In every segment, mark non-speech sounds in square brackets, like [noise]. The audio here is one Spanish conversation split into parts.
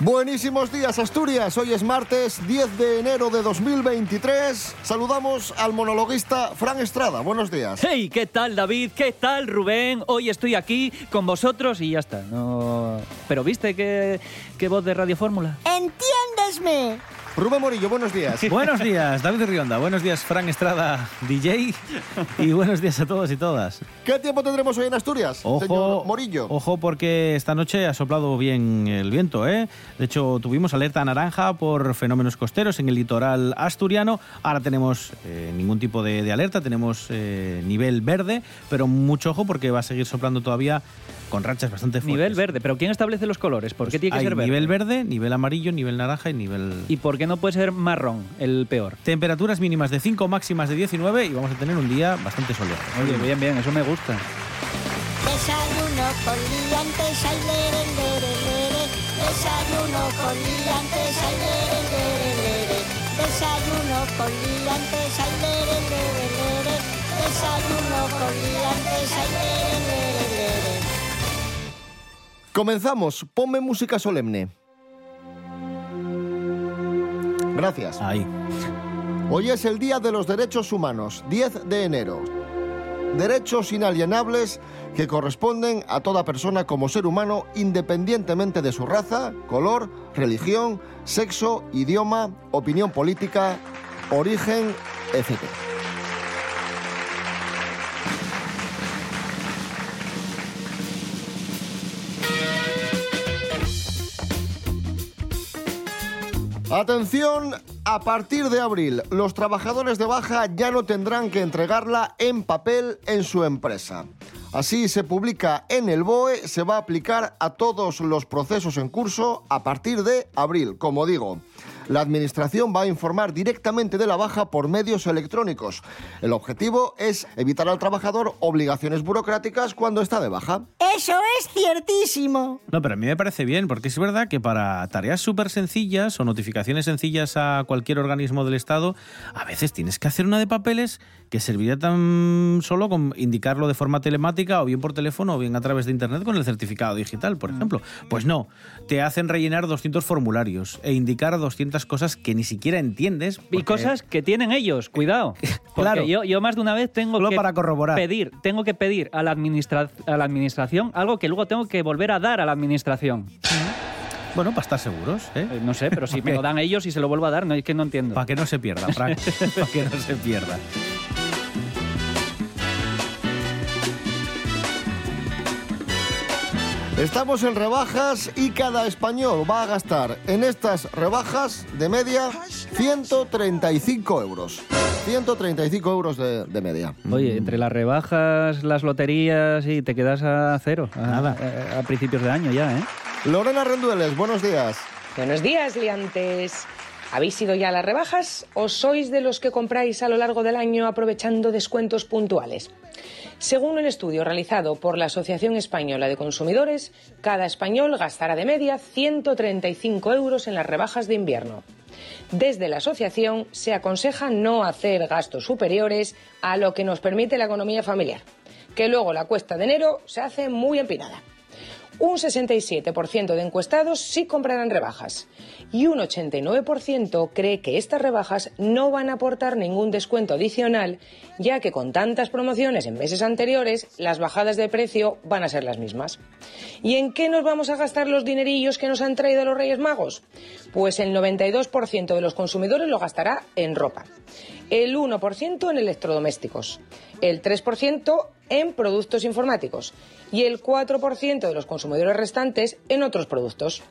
Buenísimos días Asturias, hoy es martes 10 de enero de 2023. Saludamos al monologuista Fran Estrada, buenos días. Hey, ¿qué tal David? ¿Qué tal Rubén? Hoy estoy aquí con vosotros y ya está. No... Pero viste qué, qué voz de Radio Fórmula. ¡Entiéndesme! Rubén Morillo, buenos días. [laughs] Buenos días, David Rionda. Buenos días, Fran Estrada, DJ. Y buenos días a todos y todas. ¿Qué tiempo tendremos hoy en Asturias, Ojo, señor Morillo? Ojo, porque esta noche ha soplado bien el viento, ¿eh? De hecho, tuvimos alerta naranja por fenómenos costeros en el litoral asturiano. Ahora tenemos eh, ningún tipo de, de alerta, tenemos eh, nivel verde, pero mucho ojo porque va a seguir soplando todavía con rachas bastante fuertes. Nivel verde, pero ¿quién establece los colores? ¿Por qué tiene que ser verde? nivel verde, nivel amarillo, nivel naranja y nivel... ¿Y por qué no puede ser marrón, el peor? Temperaturas mínimas de 5, máximas de 19 y vamos a tener un día bastante soleado. Oye, bien, bien, eso me gusta. Desayuno con liantes, ay, lere, lere, lere. Desayuno con liantes, ay, lere, lere, lere. Desayuno con liantes, ay, lere, lere, lere. Desayuno con liantes, ay, lere, lere, lere. Comenzamos, ponme música solemne. Gracias. Ahí. Hoy es el Día de los Derechos Humanos, 10 de enero. Derechos inalienables que corresponden a toda persona como ser humano independientemente de su raza, color, religión, sexo, idioma, opinión política, origen, etc. Atención, a partir de abril, los trabajadores de baja ya no tendrán que entregarla en papel en su empresa. Así se publica en el BOE, se va a aplicar a todos los procesos en curso a partir de abril, como digo. La Administración va a informar directamente de la baja por medios electrónicos. El objetivo es evitar al trabajador obligaciones burocráticas cuando está de baja. Eso es ciertísimo. No, pero a mí me parece bien, porque es verdad que para tareas súper sencillas o notificaciones sencillas a cualquier organismo del Estado, a veces tienes que hacer una de papeles que serviría tan solo con indicarlo de forma telemática o bien por teléfono o bien a través de Internet con el certificado digital, por ejemplo. Pues no, te hacen rellenar 200 formularios e indicar 200 cosas que ni siquiera entiendes. Y cosas que tienen ellos, [laughs] cuidado. Claro. yo, yo más de una vez tengo Solo que para corroborar. pedir, tengo que pedir a la, administra- a la administración algo que luego tengo que volver a dar a la administración. [laughs] Bueno, para estar seguros, ¿eh? Eh, No sé, pero si me [laughs] lo dan ellos y se lo vuelvo a dar, no es que no entiendo. Para que no se pierda, Frank. para que no se pierda. Estamos en rebajas y cada español va a gastar en estas rebajas de media 135 euros. 135 euros de, de media. Oye, entre las rebajas, las loterías y te quedas a cero. A, Nada. A, a principios de año ya, ¿eh? Lorena Rendueles, buenos días. Buenos días, liantes. ¿Habéis ido ya a las rebajas o sois de los que compráis a lo largo del año aprovechando descuentos puntuales? Según un estudio realizado por la Asociación Española de Consumidores, cada español gastará de media 135 euros en las rebajas de invierno. Desde la asociación se aconseja no hacer gastos superiores a lo que nos permite la economía familiar, que luego la cuesta de enero se hace muy empinada. Un 67% de encuestados sí comprarán rebajas y un 89% cree que estas rebajas no van a aportar ningún descuento adicional, ya que con tantas promociones en meses anteriores, las bajadas de precio van a ser las mismas. ¿Y en qué nos vamos a gastar los dinerillos que nos han traído los Reyes Magos? Pues el 92% de los consumidores lo gastará en ropa, el 1% en electrodomésticos, el 3% en productos informáticos y el 4% de los consumidores restantes en otros productos.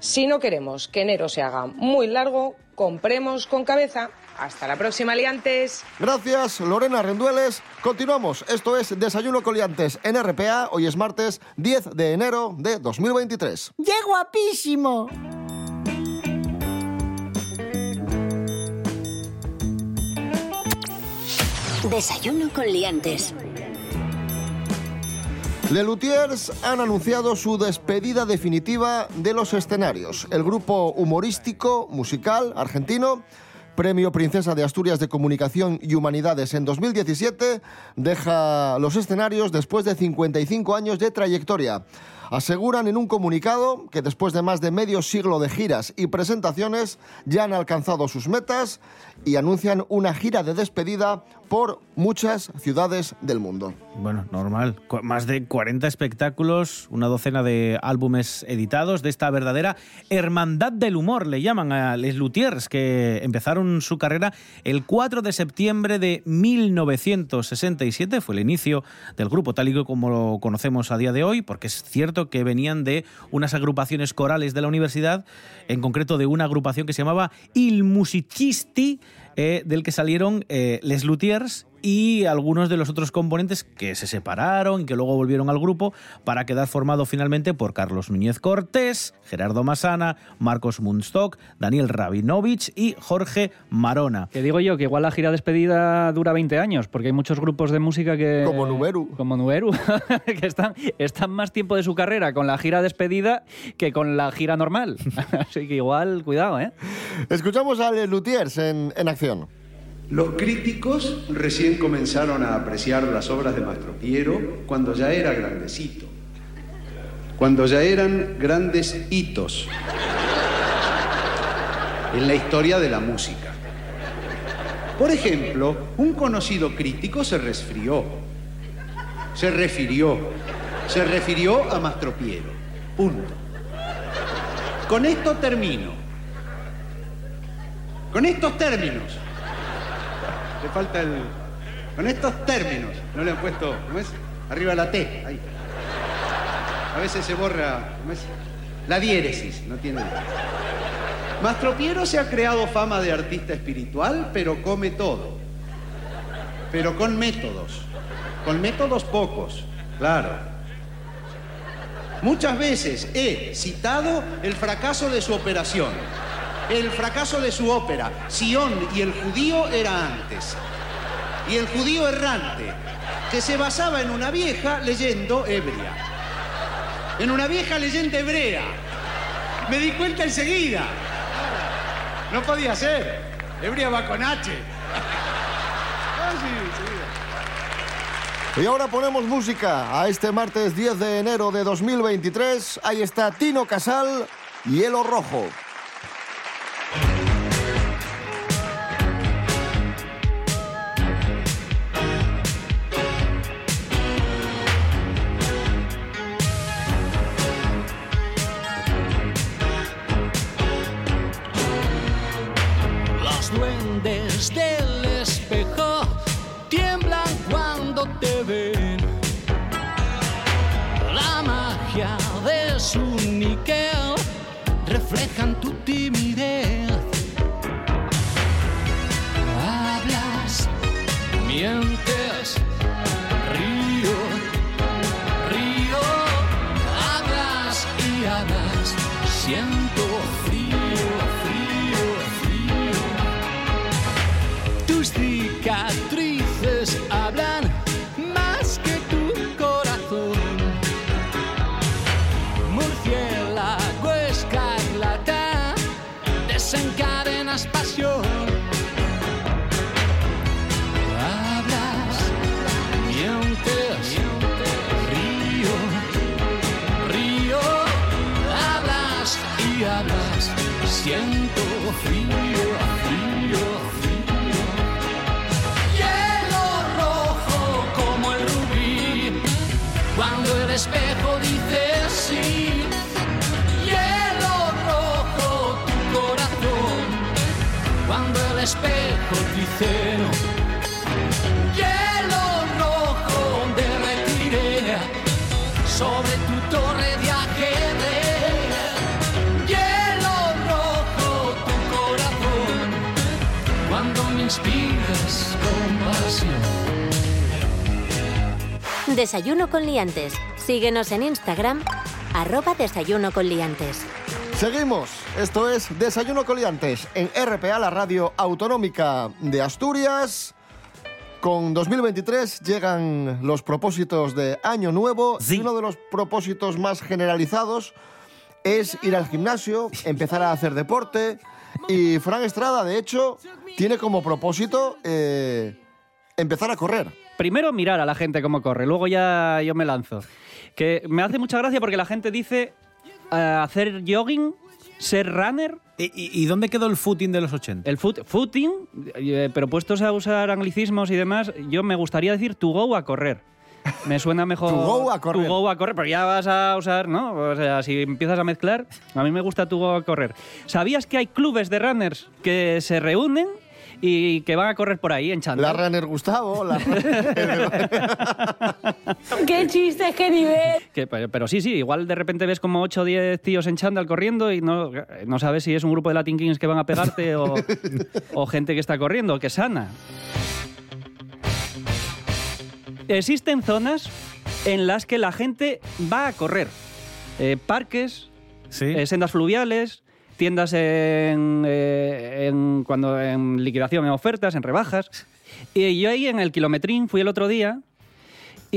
Si no queremos que enero se haga muy largo, compremos con cabeza. Hasta la próxima, liantes. Gracias, Lorena Rendueles. Continuamos. Esto es Desayuno Coliantes en RPA. Hoy es martes 10 de enero de 2023. ¡Qué guapísimo! Desayuno con liantes. Le Luthiers han anunciado su despedida definitiva de los escenarios. El grupo humorístico musical argentino Premio Princesa de Asturias de Comunicación y Humanidades en 2017, deja los escenarios después de 55 años de trayectoria. Aseguran en un comunicado que después de más de medio siglo de giras y presentaciones ya han alcanzado sus metas y anuncian una gira de despedida por muchas ciudades del mundo. Bueno, normal. Más de 40 espectáculos, una docena de álbumes editados de esta verdadera hermandad del humor, le llaman a Les Luthiers, que empezaron su carrera el 4 de septiembre de 1967. Fue el inicio del grupo, tal y como lo conocemos a día de hoy, porque es cierto que venían de unas agrupaciones corales de la universidad, en concreto de una agrupación que se llamaba Il Musicisti, eh, del que salieron eh, Les Luthiers y algunos de los otros componentes que se separaron y que luego volvieron al grupo para quedar formado finalmente por Carlos Núñez Cortés, Gerardo Masana, Marcos Munstock, Daniel Rabinovich y Jorge Marona. Que digo yo que igual la gira despedida dura 20 años, porque hay muchos grupos de música que... Como Nuberu. Como Nuberu, [laughs] que están, están más tiempo de su carrera con la gira despedida que con la gira normal. [laughs] Así que igual, cuidado, ¿eh? Escuchamos a Les Luthiers en, en acción. Los críticos recién comenzaron a apreciar las obras de Mastro Piero cuando ya era grandecito, cuando ya eran grandes hitos en la historia de la música. Por ejemplo, un conocido crítico se resfrió, se refirió, se refirió a Mastro Piero. Punto. Con esto termino. Con estos términos. Le falta el. Con estos términos. No le han puesto. ¿Cómo es? Arriba la T. Ahí. A veces se borra. ¿Cómo es? La diéresis. No tiene. Mastro Piero se ha creado fama de artista espiritual, pero come todo. Pero con métodos. Con métodos pocos. Claro. Muchas veces he citado el fracaso de su operación, el fracaso de su ópera. Sion y el judío era antes. Y el judío errante, que se basaba en una vieja leyendo ebria. En una vieja leyenda hebrea. Me di cuenta enseguida. No podía ser. Ebria va con H. Ah. Y ahora ponemos música a este martes 10 de enero de 2023. Ahí está Tino Casal, Hielo Rojo. yeah. Cuando el espejo dice sí. Hielo rojo tu corazón, cuando el espejo dice Desayuno con liantes. Síguenos en Instagram, arroba desayuno con liantes. Seguimos. Esto es Desayuno Coliantes en RPA, la radio autonómica de Asturias. Con 2023 llegan los propósitos de Año Nuevo y uno de los propósitos más generalizados es ir al gimnasio, empezar a hacer deporte y Fran Estrada, de hecho, tiene como propósito eh, empezar a correr. Primero mirar a la gente cómo corre, luego ya yo me lanzo. Que me hace mucha gracia porque la gente dice eh, hacer jogging, ser runner. ¿Y, y- y dónde quedó el footing de los 80? El foot, footing, eh, pero puestos a usar anglicismos y demás, yo me gustaría decir to go a correr. Me suena mejor. [laughs] To go a correr. To go a correr, pero ya vas a usar, ¿no? O sea, si empiezas a mezclar, a mí me gusta to go a correr. ¿Sabías que hay clubes de runners que se reúnen y que van a correr por ahí en La chándal? runner Gustavo, la [laughs] ¡Qué chistes, qué nivel! Que, pero, pero sí, sí, igual de repente ves como 8 o 10 tíos en chándal corriendo y no, no sabes si es un grupo de Latin Kings que van a pegarte o, o gente que está corriendo, que sana. Existen zonas en las que la gente va a correr. Eh, parques, Sí. eh, sendas fluviales, tiendas en, eh, en- cuando en liquidación, en ofertas, en rebajas. Y yo ahí en el kilometrín fui el otro día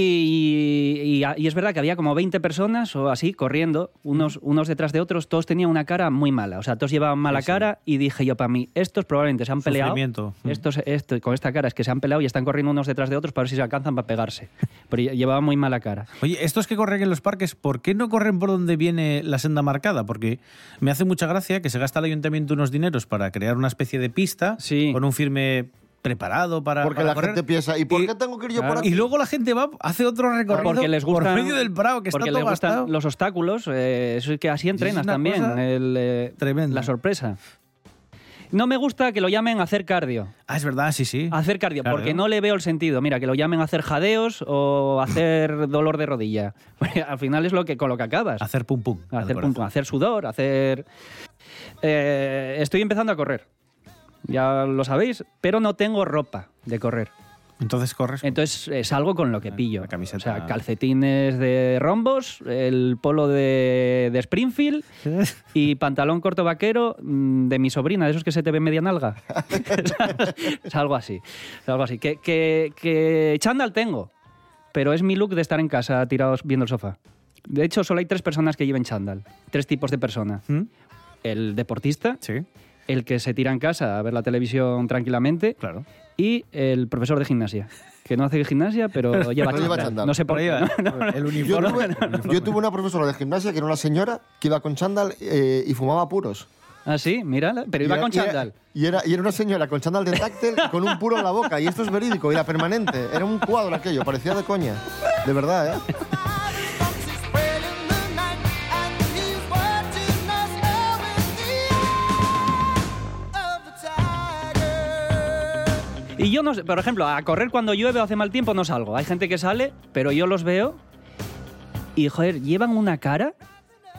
y, y- y es verdad que había como 20 personas o así corriendo, unos, unos detrás de otros, todos tenían una cara muy mala, o sea, todos llevaban mala Sí, sí. cara y dije yo para mí, estos probablemente se han peleado, estos, esto, con esta cara es que se han peleado y están corriendo unos detrás de otros para ver si se alcanzan para pegarse, pero lle- llevaban muy mala cara. Oye, estos que corren en los parques, ¿por qué no corren por donde viene la senda marcada? Porque me hace mucha gracia que se gasta el ayuntamiento unos dineros para crear una especie de pista Sí. con un firme preparado para, Porque para la correr. gente piensa, ¿y por qué tengo que ir yo por claro. aquí? Y luego la gente va, hace otro recorrido porque les por medio del Prado, que está porque todo les gustan gastado. los obstáculos, eh, eso es que así entrenas también, el, eh, la sorpresa. No me gusta que lo llamen hacer cardio. Ah, es verdad, sí, sí. Hacer cardio, porque no le veo el sentido. Mira, que lo llamen hacer jadeos o hacer [laughs] dolor de rodilla. [laughs] Al final es lo que con lo que acabas. Hacer pum pum. Hacer, pum, pum, hacer sudor, hacer... Eh, estoy empezando a correr. Ya lo sabéis, pero no tengo ropa de correr. Entonces corres. Entonces eh, salgo con lo que pillo. la camiseta. O sea, calcetines de rombos, el polo de, de Springfield [laughs] y pantalón corto vaquero mm, de mi sobrina, de esos que se te ve media nalga. [laughs] es algo así. Es algo así. Que, que, que chándal tengo, pero es mi look de estar en casa tirados viendo el sofá. De hecho, solo hay tres personas que lleven chándal. Tres tipos de persona. ¿Mm? El deportista, Sí, el que se tira en casa a ver la televisión tranquilamente claro. y el profesor de gimnasia, que no hace gimnasia, pero [laughs] lleva Pero lleva chándal. No sé por qué. [laughs] ¿no? El [laughs] Yo uniforme. tuve, el uniforme. yo tuve una profesora de gimnasia que era una señora que iba con chándal eh, y fumaba puros. Ah, sí, mira, pero Y iba era- con chándal. Y era, y era una señora con chándal de táctil con un puro en la boca. Y esto es verídico, y era permanente. Era un cuadro aquello, parecía de coña. De verdad, ¿eh? Y yo no sé, por ejemplo, a correr cuando llueve o hace mal tiempo no salgo. Hay gente que sale, pero yo los veo y, joder, llevan una cara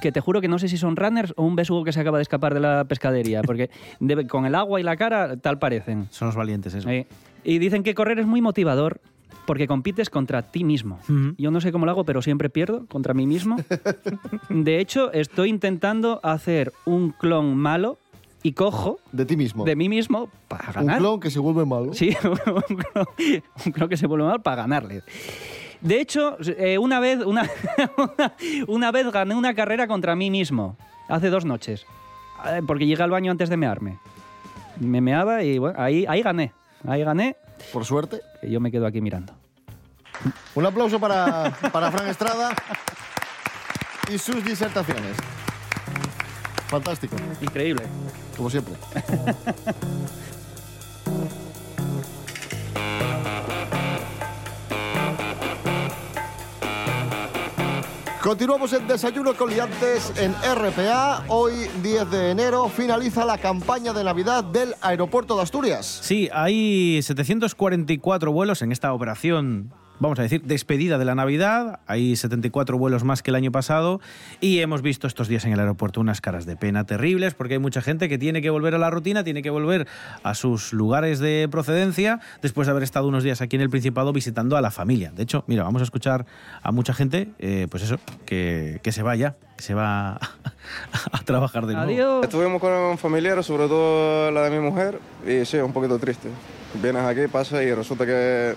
que te juro que no sé si son runners o un besugo que se acaba de escapar de la pescadería, porque debe- con el agua y la cara tal parecen. Son los valientes, eso. Sí. Y dicen que correr es muy motivador porque compites contra ti mismo. Yo no sé cómo lo hago, pero siempre pierdo contra mí mismo. [laughs] De hecho, estoy intentando hacer un clon malo y cojo De ti mismo. de mí mismo para un ganar. clon que se vuelve malo. Sí, [laughs] un clon, un clon que se vuelve mal para ganarle. De hecho, eh, una, vez, una, una, [laughs] una vez gané una carrera contra mí mismo, hace dos noches, Eh, porque llegué al baño antes de mearme. Me meaba y bueno, ahí, ahí gané. Ahí gané, Por suerte. que yo me quedo aquí mirando. Un aplauso para, para Fran Estrada y sus disertaciones. Fantástico, Increíble. Como siempre. Continuamos en Desayuno con Liantes en RPA. Hoy, 10 de enero, finaliza la campaña de Navidad del Aeropuerto de Asturias. Sí, hay 744 vuelos en esta operación, vamos a decir, despedida de la Navidad. Hay 74 vuelos más que el año pasado y hemos visto estos días en el aeropuerto unas caras de pena terribles porque hay mucha gente que tiene que volver a la rutina, tiene que volver a sus lugares de procedencia después de haber estado unos días aquí en el Principado visitando a la familia. De hecho, mira, vamos a escuchar a mucha gente, eh, pues eso, que, que se vaya, que se va [laughs] a, trabajar de nuevo. Adiós. Estuvimos con familiares, sobre todo la de mi mujer, y sí, un poquito triste. Vienes aquí, pasa y resulta que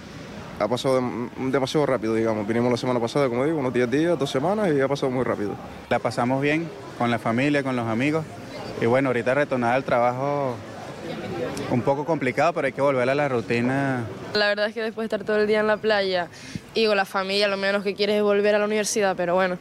ha pasado dem- demasiado rápido, digamos. Vinimos la semana pasada, como digo, unos 10 días, dos semanas y ha pasado muy rápido. La pasamos bien con la familia, con los amigos. Y bueno, ahorita retornar al trabajo un poco complicado, pero hay que volver a la rutina. La verdad es que después de estar todo el día en la playa y con la familia, lo menos que quieres es volver a la universidad, pero bueno.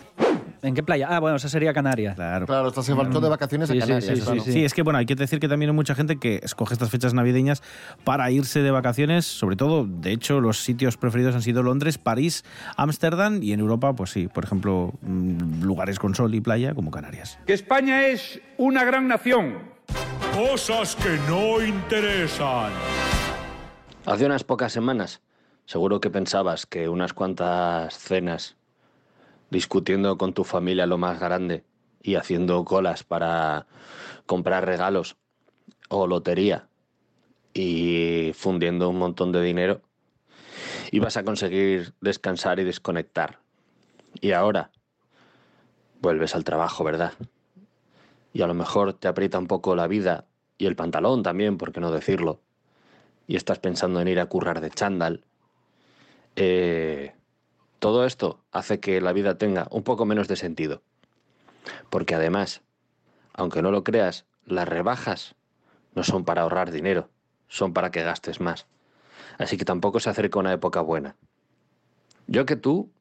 ¿En qué playa? Ah, bueno, esa sería Canarias. Claro. Claro, estás se faltó de vacaciones Sí, a sí, Canarias. sí, claro. sí, Sí, es que bueno, hay que decir que también hay mucha gente que escoge estas fechas navideñas para irse de vacaciones, sobre todo, de hecho, los sitios preferidos han sido Londres, París, Ámsterdam y en Europa, pues sí, por ejemplo, mm, lugares con sol y playa como Canarias. Que España es una gran nación. Cosas que no interesan. Hace unas pocas semanas, seguro que pensabas que unas cuantas cenas discutiendo con tu familia lo más grande y haciendo colas para comprar regalos o lotería y fundiendo un montón de dinero, ibas a conseguir descansar y desconectar. Y ahora vuelves al trabajo, ¿verdad? Y a lo mejor te aprieta un poco la vida y el pantalón también, por qué no decirlo y estás pensando en ir a currar de chándal, eh, todo esto hace que la vida tenga un poco menos de sentido. Porque además, aunque no lo creas, las rebajas no son para ahorrar dinero, son para que gastes más. Así que tampoco se acerca una época buena. Yo que tú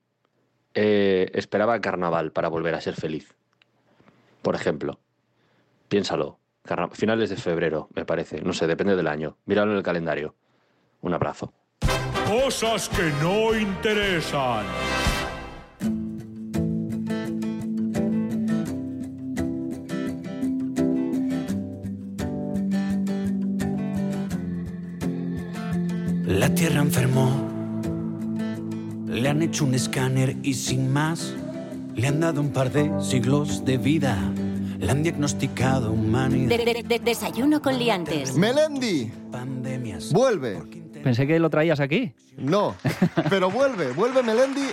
eh, esperaba carnaval para volver a ser feliz. Por ejemplo, piénsalo, finales de febrero, me parece, no sé, depende del año. Míralo en el calendario. Un abrazo. Cosas que no interesan. La tierra enfermó. Le han hecho un escáner y sin más le han dado un par de siglos de vida. Le han diagnosticado humanidad. De- de- de- desayuno con liantes. Melendi vuelve. Pensé que lo traías aquí. No, pero vuelve, vuelve Melendi,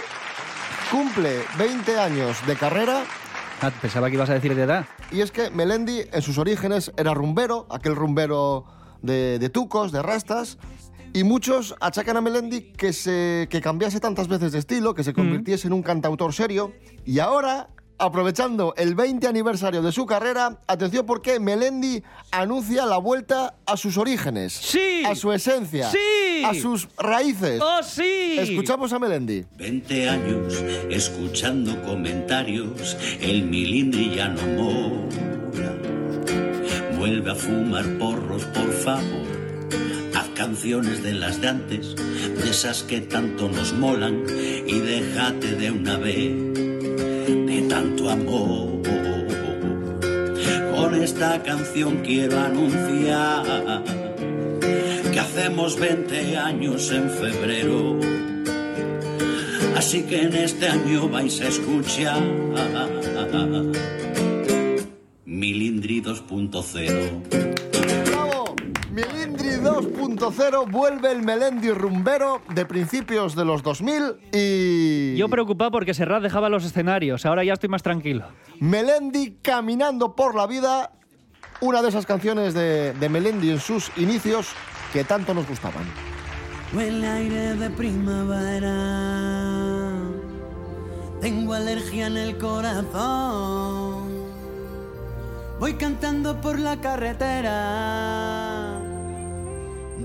cumple 20 años de carrera. Ah, pensaba que ibas a decir de edad. Y es que Melendi en sus orígenes era rumbero, aquel rumbero de, de tucos, de rastas. Y muchos achacan a Melendi que, se, que cambiase tantas veces de estilo, que se convirtiese en un cantautor serio. Y ahora, aprovechando el 20 aniversario de su carrera, atención porque Melendi anuncia la vuelta a sus orígenes. ¡Sí! A su esencia. ¡Sí! A sus raíces. ¡Oh, sí! Escuchamos a Melendi. 20 años escuchando comentarios, el milindri ya no mola. Vuelve a fumar porros, por favor. Haz canciones de las de antes, de esas que tanto nos molan, y déjate de una vez tanto amor. Con esta canción quiero anunciar que hacemos 20 años en febrero. Así que en este año vais a escuchar Milindri 2.0. Milindri 2.0 vuelve el Melendi rumbero de principios de los 2000 y... Yo preocupado porque Serrat dejaba los escenarios. Ahora ya estoy más tranquilo. Melendi caminando por la vida, una de esas canciones de, de Melendi en sus inicios que tanto nos gustaban. Huele aire de primavera. Tengo alergia en el corazón. Voy cantando por la carretera.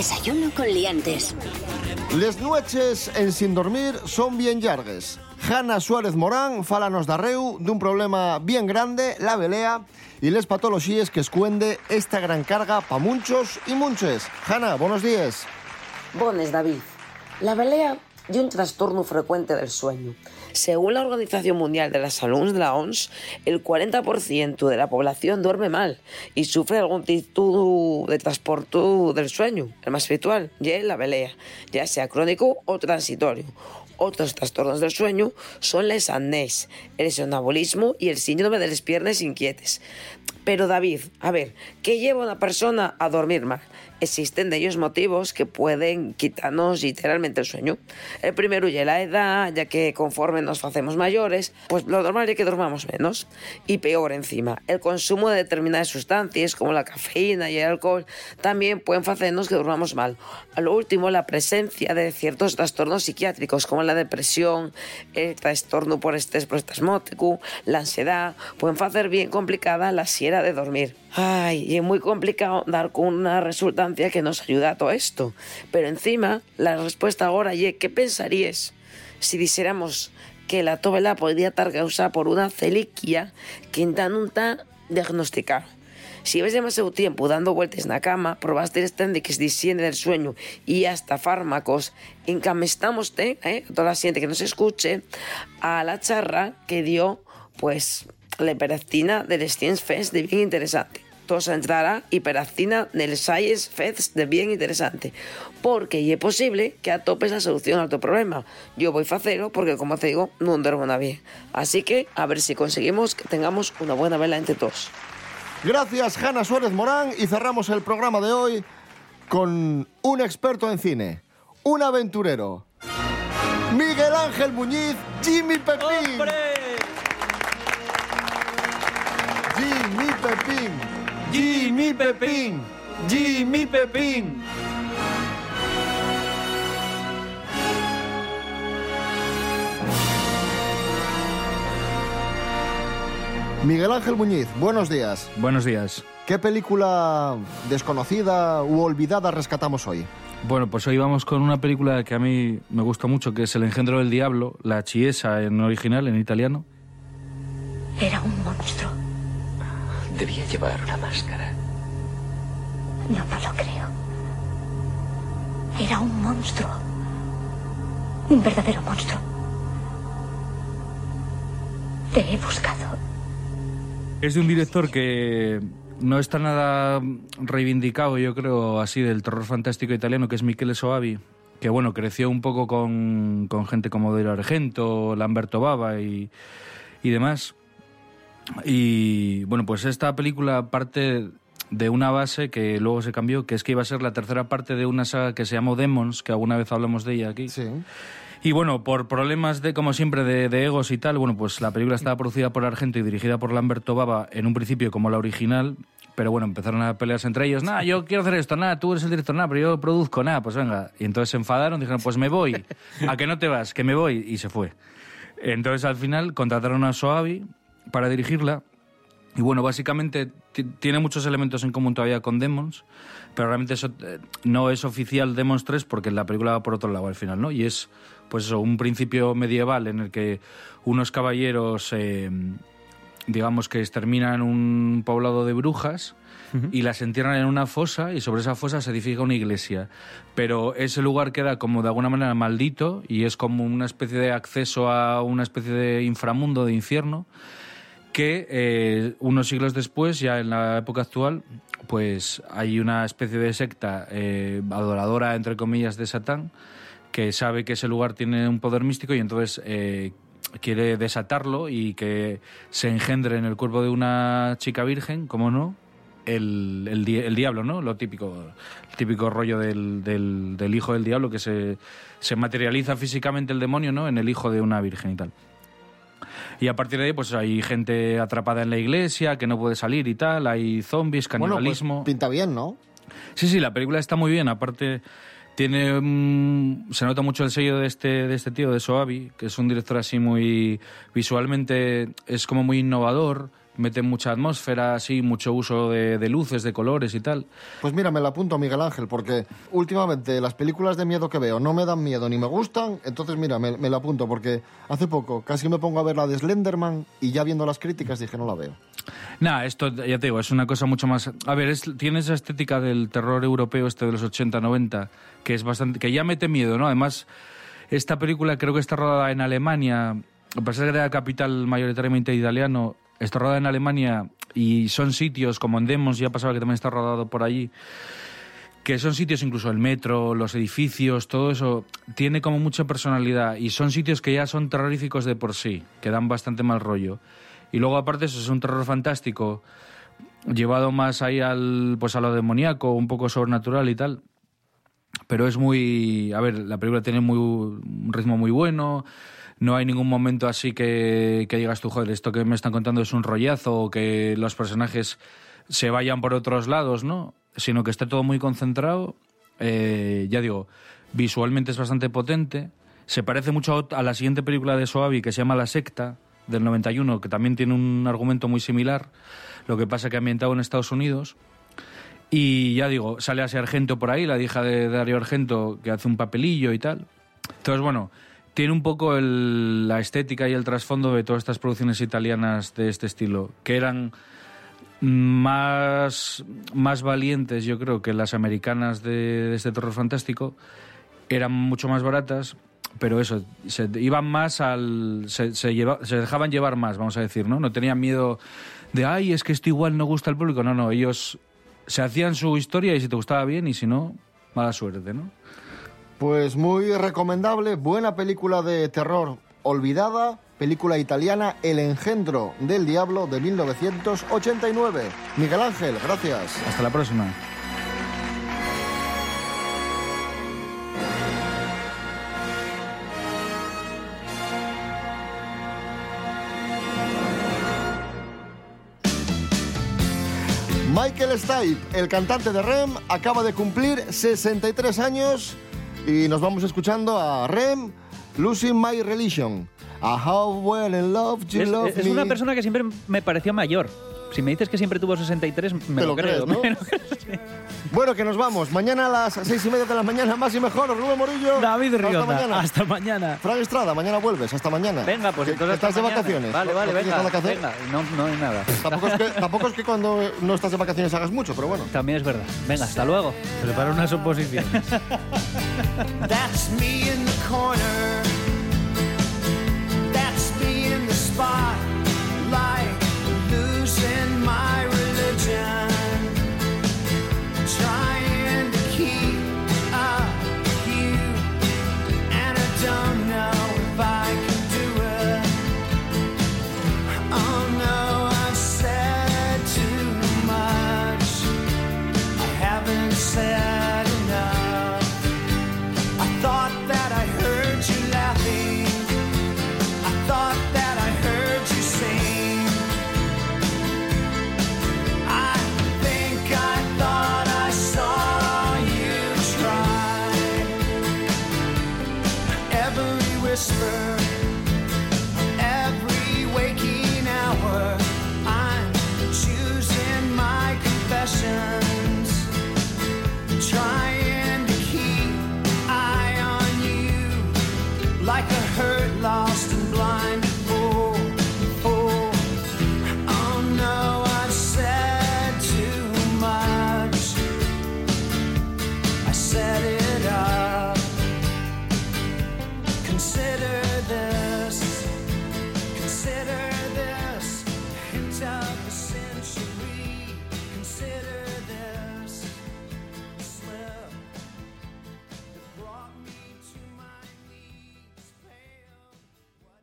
Desayuno con liantes. Les noches en Sin Dormir son bien llargues. Hanna Suárez Morán fálanos da reu dun problema bien grande, la velea, y les patologías que escuende esta gran carga pa muchos y munches. Hanna, buenos días. Bones, David. La velea y un trastorno frecuente del sueño. Según la Organización Mundial de la Salud la OMS, el 40% de la población duerme mal y sufre algún tipo de transporte del sueño, el más habitual, es la velea, ya sea crónico o transitorio. Otros trastornos del sueño son la apnés, el sonambulismo y el síndrome de las piernas inquietes. Pero David, a ver, ¿qué lleva a una persona a dormir mal? Existen de ellos motivos que pueden quitarnos literalmente el sueño. El primero es la edad, ya que conforme nos hacemos mayores, pues lo normal es que dormamos menos. Y peor encima, el consumo de determinadas sustancias como la cafeína y el alcohol también pueden hacernos que durmamos mal. A lo último, la presencia de ciertos trastornos psiquiátricos como la depresión, el trastorno por estrés prostasmótico, la ansiedad, pueden hacer bien complicada la siera de dormir. Ay, y es muy complicado dar con una que nos ayuda a todo esto. Pero encima, la respuesta ahora es, ¿qué pensarías si dijéramos que la tovela podría estar causada por una celiquia que no está diagnosticada? Si ves demasiado tiempo dando vueltas en la cama, probaste técnicas de higiene del sueño y hasta fármacos, encamestamos ¿eh? toda la gente que nos escuche, a la charra que dio, pues, la hiperactina del Science Fest de bien interesante. Todos entrará hiperactina del Science Fest de bien interesante. Porque y es posible que atopes la solución a tu problema. Yo voy a hacerlo porque, como te digo, no duermo nada bien. Así que a ver si conseguimos que tengamos una buena vela entre todos. Gracias, Hanna Suárez Morán, y cerramos el programa de hoy con un experto en cine, un aventurero, Miguel Ángel Muñiz, Jimmy Pepín. Jimmy Pepín. Jimmy Pepín. Jimmy Pepín. Miguel Ángel Muñiz, buenos días. Buenos días. ¿Qué película desconocida u olvidada rescatamos hoy? Bueno, pues hoy vamos con una película que a mí me gusta mucho, que es El engendro del diablo, La Chiesa en original, en italiano. Era un monstruo. Debía llevar una máscara. No, no lo creo. Era un monstruo. Un verdadero monstruo. Te he buscado. Es de un director que no está nada reivindicado, yo creo, así del terror fantástico italiano, que es Michele Soavi, que bueno, creció un poco con, con gente como Dario Argento, Lamberto Bava y, y demás. Y bueno, pues esta película parte de una base que luego se cambió, que es que iba a ser la tercera parte de una saga que se llamó Demons, que alguna vez hablamos de ella aquí. Sí. Y bueno, por problemas de, como siempre, de, de, egos y tal, bueno, pues la película estaba producida por Argento y dirigida por Lamberto Bava en un principio como la original, pero bueno, empezaron a pelearse entre ellos, nada, yo quiero hacer esto, nada, tú eres el director, nada, pero yo produzco, nada, pues venga. Y entonces se enfadaron, dijeron, pues me voy, ¿a que no te vas? Que me voy, y se fue. Entonces al final contrataron a Soavi para dirigirla, y bueno, básicamente tiene muchos elementos en común todavía con Demons, pero realmente eso eh, no es oficial Demons 3 porque la película va por otro lado al final, ¿no? Y es, pues eso, un principio medieval en el que unos caballeros, eh, digamos que exterminan un poblado de brujas y las entierran en una fosa y sobre esa fosa se edifica una iglesia. Pero ese lugar queda como de alguna manera maldito y es como una especie de acceso a una especie de inframundo, de infierno que eh, unos siglos después, ya en la época actual, pues hay una especie de secta eh, adoradora, entre comillas, de Satán, que sabe que ese lugar tiene un poder místico y entonces eh, quiere desatarlo y que se engendre en el cuerpo de una chica virgen, como no, el, el, di el, diablo, ¿no? Lo típico, el típico rollo del, del, del hijo del diablo que se, se materializa físicamente el demonio, ¿no? En el hijo de una virgen y tal. Y a partir de ahí, pues hay gente atrapada en la iglesia que no puede salir y tal, hay zombies, canibalismo. Bueno, pues pinta bien, ¿no? Sí, sí, la película está muy bien. Aparte, tiene um, se nota mucho el sello de este, de este tío, de Soavi, que es un director así muy. visualmente es como muy innovador. Mete mucha atmósfera, así, mucho uso de, de luces, de colores y tal. Pues mira, me la apunto a Miguel Ángel, porque últimamente las películas de miedo que veo no me dan miedo ni me gustan, entonces mira, me, me la apunto, porque hace poco casi me pongo a ver la de Slenderman y ya viendo las críticas dije no la veo. Nada, esto ya te digo, es una cosa mucho más. A ver, es, tiene esa estética del terror europeo este de los 80, 90, que es bastante. que ya mete miedo, ¿no? Además, esta película creo que está rodada en Alemania, a pesar de que era capital mayoritariamente italiano, está rodada en Alemania y son sitios como en Demos, ya pasaba que también está rodado por allí que son sitios, incluso el metro, los edificios, todo eso, tiene como mucha personalidad y son sitios que ya son terroríficos de por sí, que dan bastante mal rollo. Y luego aparte eso es un terror fantástico, llevado más ahí al, pues a lo demoníaco, un poco sobrenatural y tal. Pero es muy, a ver, la película tiene muy, un ritmo muy bueno, no hay ningún momento así que, que digas tú, joder, esto que me están contando es un rollazo o que los personajes se vayan por otros lados, ¿no? Sino que esté todo muy concentrado. Eh, ya digo, visualmente es bastante potente. Se parece mucho a la siguiente película de Soavi que se llama La Secta, del 91, que también tiene un argumento muy similar, lo que pasa que ambientado en Estados Unidos. Y ya digo, sale así Argento por ahí, la hija de Dario Argento, que hace un papelillo y tal. Entonces, bueno, tiene un poco el- la estética y el trasfondo de todas estas producciones italianas de este estilo, que eran más, más valientes, yo creo, que las americanas de, de este terror fantástico. Eran mucho más baratas, pero eso, se iban más al. Se, se, lleva- se dejaban llevar más, vamos a decir, ¿no? No tenían miedo de, ay, es que esto igual no gusta al público. No, no, ellos se hacían su historia y si te gustaba bien y si no, mala suerte, ¿no? Pues muy recomendable, buena película de terror olvidada, película italiana El engendro del diablo de 1989. Miguel Ángel, gracias. Hasta la próxima. Michael Stipe, el cantante de Rem, acaba de cumplir 63 años y nos vamos escuchando a Rem, Losing My Religion. A How Well in Love You Es, Love es una persona que siempre me pareció mayor. Si me dices que siempre tuvo 63, me Te lo, lo creo. crees, ¿no? [laughs] me lo creo. Bueno, que nos vamos. Mañana a las seis y media de la mañana, más y mejor. Rubén Morillo. David Hasta Rionda, mañana. hasta mañana. Fran Estrada, mañana vuelves. Hasta mañana. Venga, pues entonces estás hasta de mañana. vacaciones. Vale, vale, ¿No venga. nada que hacer? venga. No, no hay nada. Tampoco es, que, [laughs] tampoco es que cuando no estás de vacaciones hagas mucho, pero bueno. También es verdad. Venga, hasta luego. Prepara unas oposiciones. [laughs] That's me in the corner. That's me in the spotlight,